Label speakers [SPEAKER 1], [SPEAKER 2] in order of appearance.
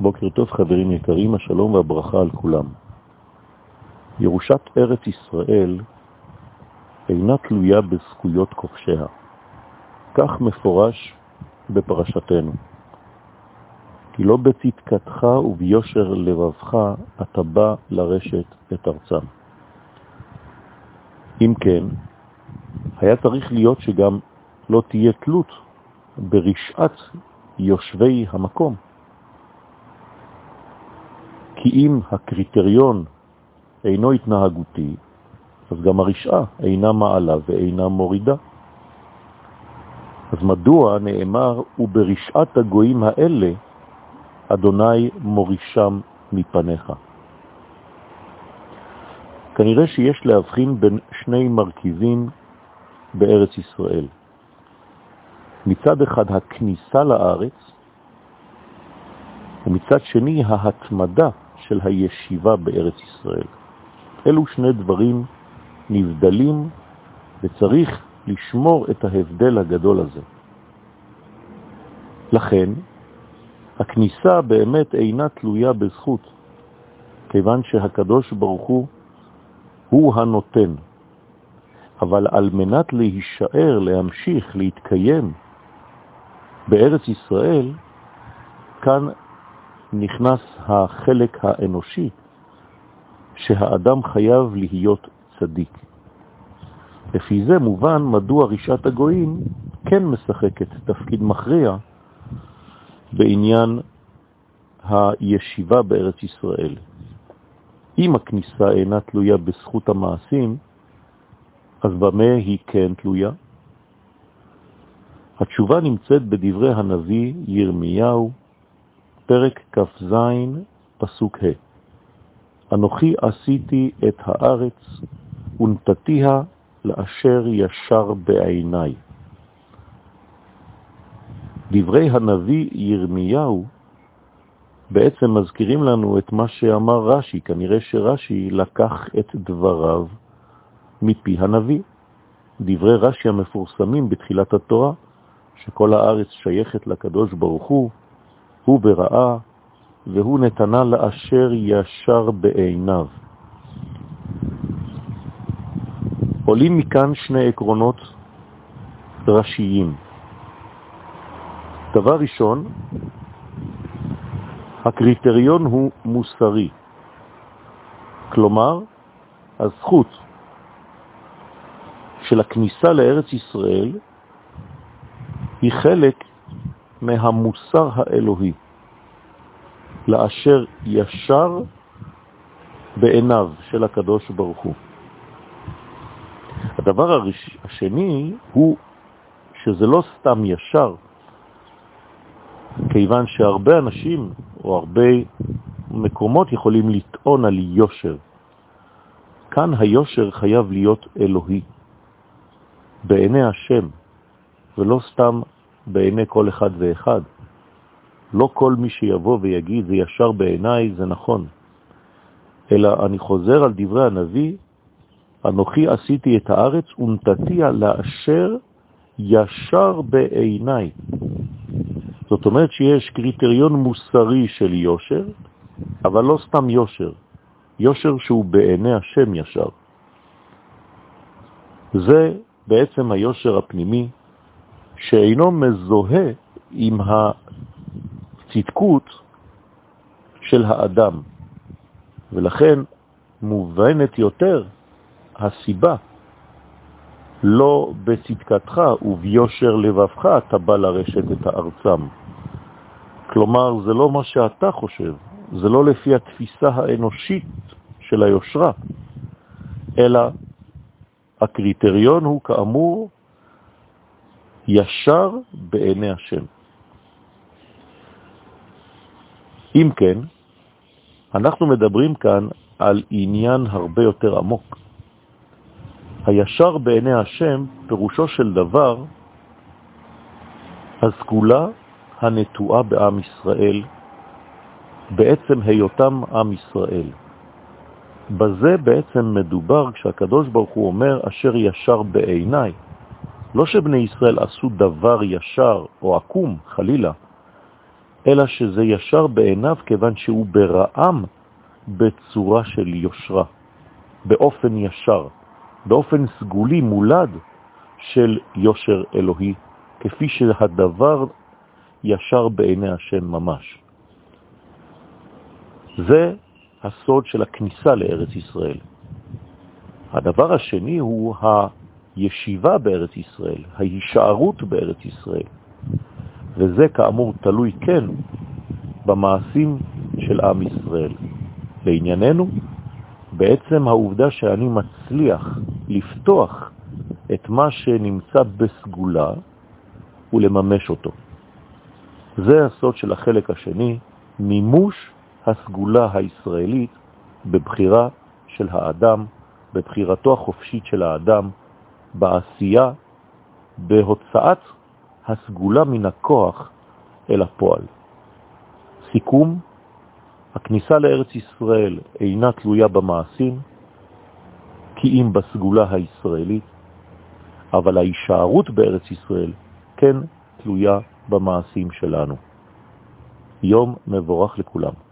[SPEAKER 1] בוקר טוב חברים יקרים, השלום והברכה על כולם. ירושת ארץ ישראל אינה תלויה בזכויות כובשיה. כך מפורש בפרשתנו. כי לא בצדקתך וביושר לבבך אתה בא לרשת את ארצם. אם כן, היה צריך להיות שגם לא תהיה תלות ברשעת יושבי המקום. כי אם הקריטריון אינו התנהגותי, אז גם הרשעה אינה מעלה ואינה מורידה. אז מדוע נאמר, וברשעת הגויים האלה אדוני מורישם מפניך? כנראה שיש להבחין בין שני מרכיבים בארץ ישראל. מצד אחד הכניסה לארץ, ומצד שני ההתמדה של הישיבה בארץ ישראל. אלו שני דברים נבדלים וצריך לשמור את ההבדל הגדול הזה. לכן, הכניסה באמת אינה תלויה בזכות, כיוון שהקדוש ברוך הוא הוא הנותן. אבל על מנת להישאר, להמשיך, להתקיים בארץ ישראל, כאן נכנס החלק האנושי, שהאדם חייב להיות צדיק. לפי זה מובן מדוע רישת הגויים כן משחקת תפקיד מכריע בעניין הישיבה בארץ ישראל. אם הכניסה אינה תלויה בזכות המעשים, אז במה היא כן תלויה? התשובה נמצאת בדברי הנביא ירמיהו, פרק כ"ז, פסוק ה' אנוכי עשיתי את הארץ ונתתיה לאשר ישר בעיניי. דברי הנביא ירמיהו בעצם מזכירים לנו את מה שאמר רש"י, כנראה שרש"י לקח את דבריו מפי הנביא. דברי רש"י המפורסמים בתחילת התורה, שכל הארץ שייכת לקדוש ברוך הוא, הוא בראה, והוא נתנה לאשר ישר בעיניו. עולים מכאן שני עקרונות ראשיים. דבר ראשון, הקריטריון הוא מוסרי. כלומר, הזכות של הכניסה לארץ ישראל היא חלק מהמוסר האלוהי, לאשר ישר בעיניו של הקדוש ברוך הוא. הדבר השני הוא שזה לא סתם ישר, כיוון שהרבה אנשים או הרבה מקומות יכולים לטעון על יושר. כאן היושר חייב להיות אלוהי, בעיני השם, ולא סתם בעיני כל אחד ואחד. לא כל מי שיבוא ויגיד זה ישר בעיניי זה נכון, אלא אני חוזר על דברי הנביא, אנוכי עשיתי את הארץ ונתתיה לאשר ישר בעיניי. זאת אומרת שיש קריטריון מוסרי של יושר, אבל לא סתם יושר, יושר שהוא בעיני השם ישר. זה בעצם היושר הפנימי שאינו מזוהה עם הצדקות של האדם, ולכן מובנת יותר הסיבה לא בצדקתך וביושר לבבך אתה בא לרשת את הארצם. כלומר, זה לא מה שאתה חושב, זה לא לפי התפיסה האנושית של היושרה, אלא הקריטריון הוא כאמור ישר בעיני השם. אם כן, אנחנו מדברים כאן על עניין הרבה יותר עמוק. הישר בעיני השם, פירושו של דבר, הסגולה הנטועה בעם ישראל, בעצם היותם עם ישראל. בזה בעצם מדובר כשהקדוש ברוך הוא אומר אשר ישר בעיניי. לא שבני ישראל עשו דבר ישר או עקום, חלילה, אלא שזה ישר בעיניו כיוון שהוא ברעם בצורה של יושרה, באופן ישר, באופן סגולי מולד של יושר אלוהי, כפי שהדבר ישר בעיני השם ממש. זה הסוד של הכניסה לארץ ישראל. הדבר השני הוא הישיבה בארץ ישראל, ההישארות בארץ ישראל. וזה כאמור תלוי כן במעשים של עם ישראל. לענייננו, בעצם העובדה שאני מצליח לפתוח את מה שנמצא בסגולה ולממש אותו. זה הסוד של החלק השני, מימוש הסגולה הישראלית בבחירה של האדם, בבחירתו החופשית של האדם, בעשייה, בהוצאת הסגולה מן הכוח אל הפועל. סיכום, הכניסה לארץ ישראל אינה תלויה במעשים, כי אם בסגולה הישראלית, אבל ההישארות בארץ ישראל כן תלויה במעשים שלנו. יום מבורך לכולם.